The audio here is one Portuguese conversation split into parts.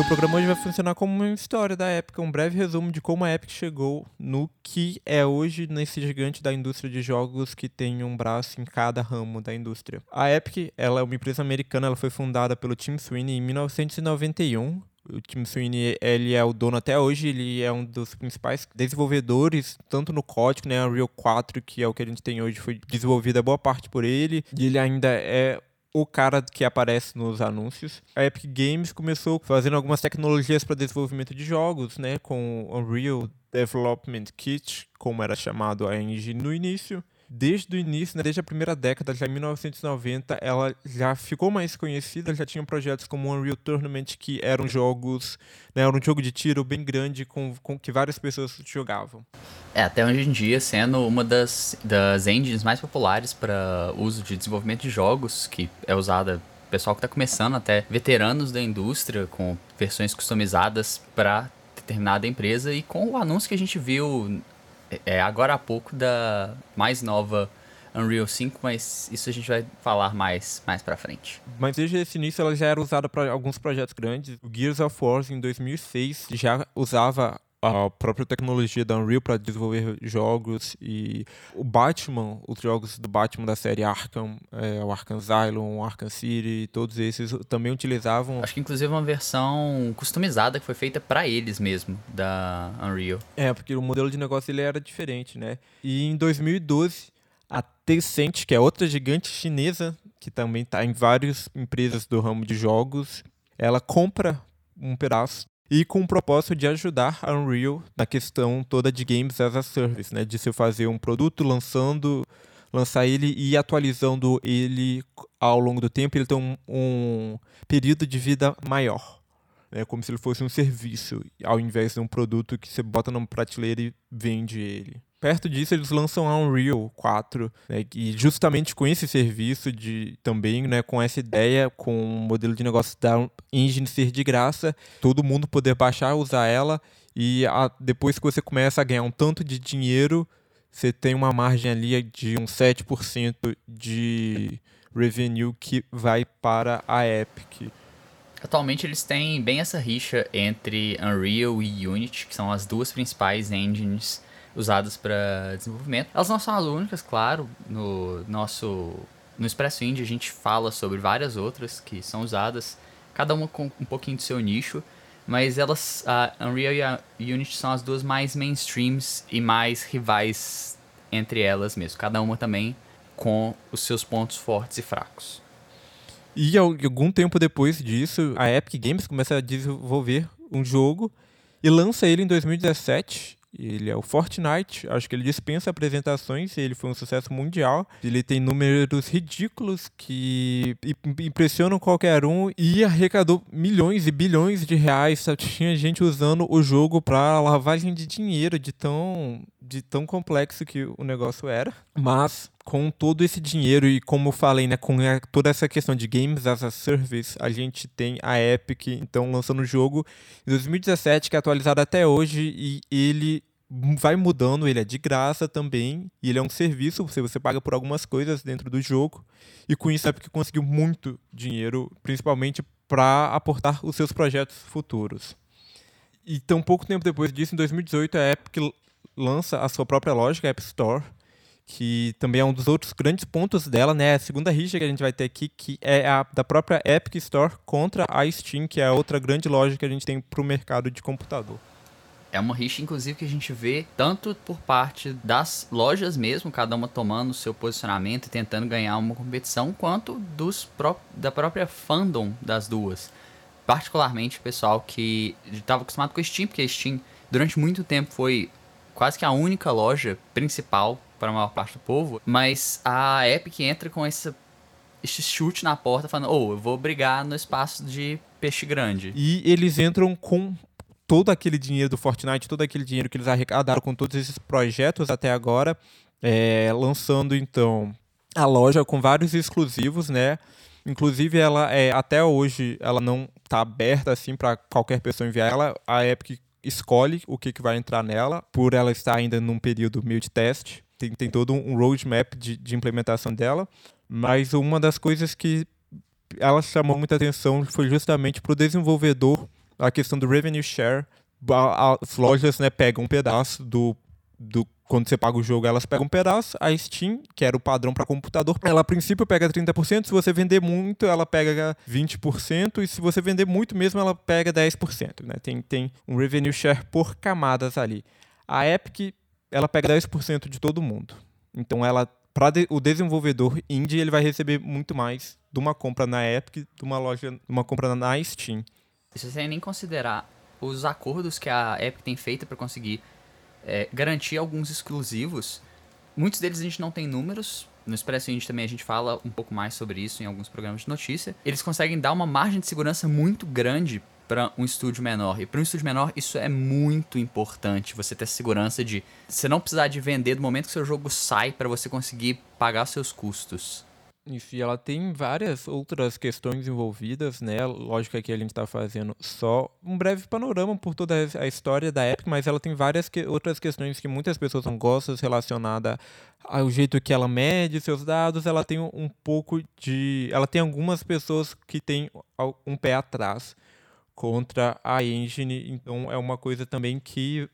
Então o programa hoje vai funcionar como uma história da Epic, um breve resumo de como a Epic chegou no que é hoje nesse gigante da indústria de jogos que tem um braço em cada ramo da indústria. A Epic, ela é uma empresa americana, ela foi fundada pelo Tim Sweeney em 1991 o Tim Sweeney, ele é o dono até hoje, ele é um dos principais desenvolvedores, tanto no código, né, Unreal 4, que é o que a gente tem hoje, foi desenvolvida boa parte por ele, e ele ainda é o cara que aparece nos anúncios. A Epic Games começou fazendo algumas tecnologias para desenvolvimento de jogos, né, com Unreal Development Kit, como era chamado a engine no início desde o início, né, desde a primeira década, já em 1990, ela já ficou mais conhecida, já tinha projetos como Unreal Tournament, que eram jogos, né, era um jogo de tiro bem grande com, com que várias pessoas jogavam. É, até hoje em dia sendo uma das, das engines mais populares para uso de desenvolvimento de jogos, que é usada pessoal que está começando, até veteranos da indústria, com versões customizadas para determinada empresa e com o anúncio que a gente viu é, agora há pouco da mais nova Unreal 5, mas isso a gente vai falar mais, mais pra frente. Mas desde esse início ela já era usada para alguns projetos grandes. O Gears of War em 2006 já usava a própria tecnologia da Unreal para desenvolver jogos e o Batman, os jogos do Batman da série Arkham, é, o Arkham Asylum, o Arkham City, todos esses também utilizavam. Acho que inclusive uma versão customizada que foi feita para eles mesmo da Unreal. É, porque o modelo de negócio ele era diferente, né? E em 2012 a Tencent, que é outra gigante chinesa que também está em várias empresas do ramo de jogos, ela compra um pedaço e com o propósito de ajudar a Unreal na questão toda de games as a service, né, de se fazer um produto lançando, lançar ele e atualizando ele ao longo do tempo, ele tem um, um período de vida maior. É como se ele fosse um serviço, ao invés de um produto que você bota numa prateleira e vende ele. Perto disso, eles lançam a Unreal 4, né, e justamente com esse serviço de também, né, com essa ideia, com o modelo de negócio da engine ser de graça, todo mundo poder baixar, usar ela, e a, depois que você começa a ganhar um tanto de dinheiro, você tem uma margem ali de uns 7% de revenue que vai para a Epic. Atualmente eles têm bem essa rixa entre Unreal e Unity, que são as duas principais engines usadas para desenvolvimento. Elas não são as únicas, claro. No nosso no Expresso Indie a gente fala sobre várias outras que são usadas, cada uma com um pouquinho do seu nicho, mas elas, a Unreal e a Unity são as duas mais mainstreams e mais rivais entre elas mesmo. Cada uma também com os seus pontos fortes e fracos. E algum tempo depois disso, a Epic Games começa a desenvolver um jogo e lança ele em 2017 ele é o Fortnite, acho que ele dispensa apresentações, ele foi um sucesso mundial. Ele tem números ridículos que impressionam qualquer um e arrecadou milhões e bilhões de reais. Tinha gente usando o jogo para lavagem de dinheiro, de tão, de tão complexo que o negócio era. Mas com todo esse dinheiro e como eu falei, né, com toda essa questão de games as a service, a gente tem a Epic então lançando o jogo em 2017 que é atualizado até hoje e ele vai mudando, ele é de graça também, e ele é um serviço, você, você paga por algumas coisas dentro do jogo, e com isso a Epic conseguiu muito dinheiro, principalmente para aportar os seus projetos futuros. E tão pouco tempo depois disso, em 2018, a Epic lança a sua própria loja, a App Store, que também é um dos outros grandes pontos dela, né? A segunda rixa que a gente vai ter aqui, que é a da própria Epic Store contra a Steam, que é outra grande loja que a gente tem para o mercado de computador. É uma rixa, inclusive, que a gente vê tanto por parte das lojas mesmo, cada uma tomando o seu posicionamento e tentando ganhar uma competição, quanto dos pró da própria fandom das duas. Particularmente o pessoal que estava acostumado com a Steam, porque a Steam durante muito tempo foi quase que a única loja principal para a maior parte do povo, mas a Epic entra com esse chute na porta falando, ou oh, eu vou brigar no espaço de peixe grande. E eles entram com todo aquele dinheiro do Fortnite, todo aquele dinheiro que eles arrecadaram com todos esses projetos até agora, é, lançando então a loja com vários exclusivos, né? Inclusive ela é até hoje ela não está aberta assim para qualquer pessoa enviar ela. A Epic escolhe o que, que vai entrar nela, por ela estar ainda num período meio de teste tem, tem todo um roadmap de, de implementação dela, mas uma das coisas que ela chamou muita atenção foi justamente para o desenvolvedor a questão do revenue share. As lojas né, pegam um pedaço do, do quando você paga o jogo, elas pegam um pedaço. A Steam, que era o padrão para computador, ela a princípio pega 30%. Se você vender muito, ela pega 20%. E se você vender muito mesmo, ela pega 10%. Né? Tem, tem um revenue share por camadas ali. A Epic, ela pega 10% de todo mundo. Então, ela para de, o desenvolvedor indie, ele vai receber muito mais de uma compra na Epic, de uma loja, de uma compra na Steam. Isso sem nem considerar os acordos que a Epic tem feito para conseguir é, garantir alguns exclusivos. Muitos deles a gente não tem números. No Expresso Indie também a gente fala um pouco mais sobre isso em alguns programas de notícia. Eles conseguem dar uma margem de segurança muito grande para um estúdio menor. E para um estúdio menor, isso é muito importante. Você ter segurança de você não precisar de vender do momento que seu jogo sai para você conseguir pagar seus custos. Isso, e ela tem várias outras questões envolvidas, né? Lógico que a gente está fazendo só um breve panorama por toda a história da Epic, mas ela tem várias que outras questões que muitas pessoas não gostam relacionada ao jeito que ela mede seus dados. Ela tem um pouco de. Ela tem algumas pessoas que têm um pé atrás contra a engine, então é uma coisa também que,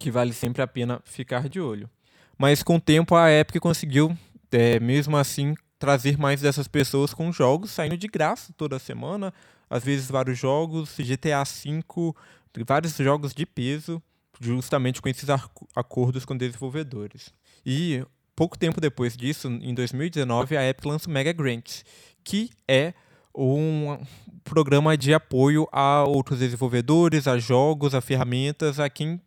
que vale sempre a pena ficar de olho. Mas com o tempo a Epic conseguiu, é, mesmo assim, trazer mais dessas pessoas com jogos saindo de graça toda semana, às vezes vários jogos, GTA V, vários jogos de peso, justamente com esses acordos com desenvolvedores. E pouco tempo depois disso, em 2019, a Epic lança o Mega Grants, que é um programa de apoio a outros desenvolvedores, a jogos, a ferramentas, a quem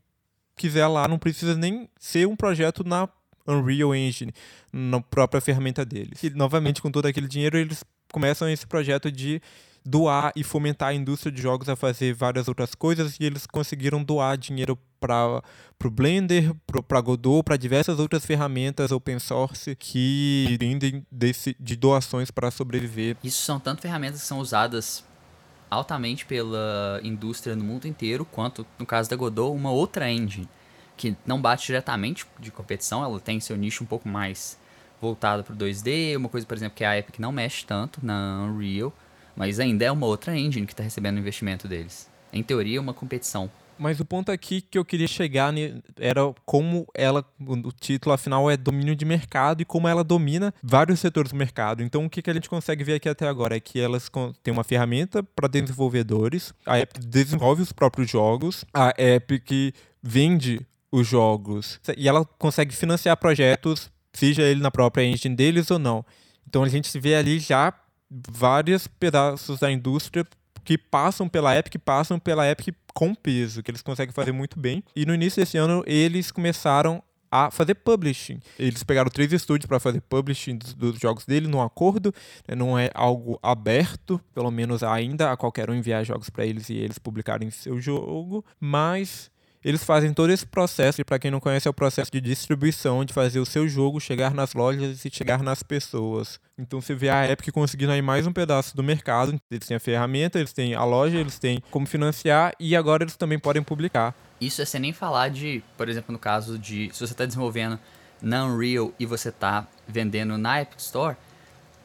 quiser lá, não precisa nem ser um projeto na Unreal Engine, na própria ferramenta deles. E novamente, com todo aquele dinheiro, eles começam esse projeto de doar e fomentar a indústria de jogos a fazer várias outras coisas e eles conseguiram doar dinheiro para o Blender, para Godot, para diversas outras ferramentas open source que dependem desse, de doações para sobreviver. Isso são tanto ferramentas que são usadas altamente pela indústria no mundo inteiro, quanto, no caso da Godot, uma outra engine que não bate diretamente de competição, ela tem seu nicho um pouco mais voltado para o 2D, uma coisa, por exemplo, que a Epic não mexe tanto na Unreal, mas ainda é uma outra engine que está recebendo o investimento deles. Em teoria, é uma competição. Mas o ponto aqui que eu queria chegar era como ela, o título afinal é domínio de mercado e como ela domina vários setores do mercado. Então o que, a gente consegue ver aqui até agora é que elas têm uma ferramenta para desenvolvedores, a Epic desenvolve os próprios jogos, a Epic vende os jogos e ela consegue financiar projetos, seja ele na própria engine deles ou não. Então a gente vê ali já vários pedaços da indústria que passam pela Epic, passam pela Epic com peso, que eles conseguem fazer muito bem. E no início desse ano eles começaram a fazer publishing. Eles pegaram três estúdios para fazer publishing dos, dos, jogos dele num acordo, né? não é algo aberto, pelo menos ainda a qualquer um enviar jogos para eles e eles publicarem seu jogo, mas eles fazem todo esse processo, e para quem não conhece, é o processo de distribuição, de fazer o seu jogo chegar nas lojas e chegar nas pessoas. Então você vê a Epic conseguindo aí mais um pedaço do mercado. Eles têm a ferramenta, eles têm a loja, eles têm como financiar e agora eles também podem publicar. Isso é sem nem falar de, por exemplo, no caso de se você está desenvolvendo na Unreal e você está vendendo na Epic Store,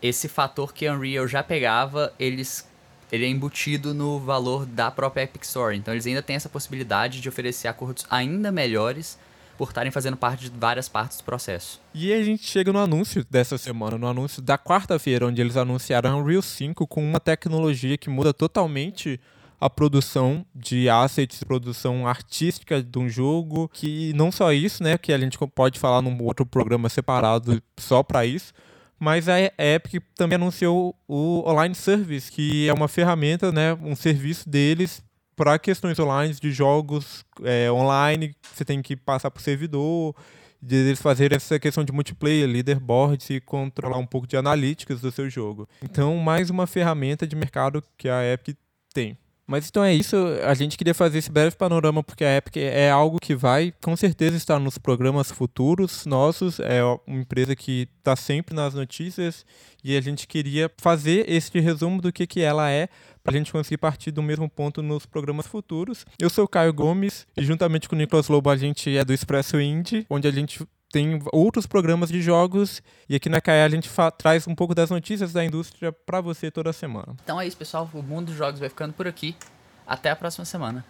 esse fator que a Unreal já pegava, eles ele é embutido no valor da própria Epic Store. Então eles ainda têm essa possibilidade de oferecer acordos ainda melhores por estarem fazendo parte de várias partes do processo. E a gente chega no anúncio dessa semana, no anúncio da quarta-feira, onde eles anunciaram Unreal 5 com uma tecnologia que muda totalmente a produção de assets, produção artística de um jogo, que não só isso, né, que a gente pode falar num outro programa separado só para isso, mas a Epic também anunciou o Online Service, que é uma ferramenta, né, um serviço deles para questões online de jogos é, online, você tem que passar por servidor, de eles fazerem essa questão de multiplayer, leaderboards e controlar um pouco de analíticas do seu jogo. Então, mais uma ferramenta de mercado que a Epic tem. Mas então é isso, a gente queria fazer esse breve panorama porque a Epic é algo que vai com certeza estar nos programas futuros nossos, é uma empresa que está sempre nas notícias e a gente queria fazer esse resumo do que, que ela é para a gente conseguir partir do mesmo ponto nos programas futuros. Eu sou o Caio Gomes e juntamente com o Nicolas Lobo a gente é do Expresso Indie, onde a gente tem outros programas de jogos e aqui na CAE a gente traz um pouco das notícias da indústria para você toda semana. Então é isso, pessoal. O mundo dos jogos vai ficando por aqui. Até a próxima semana.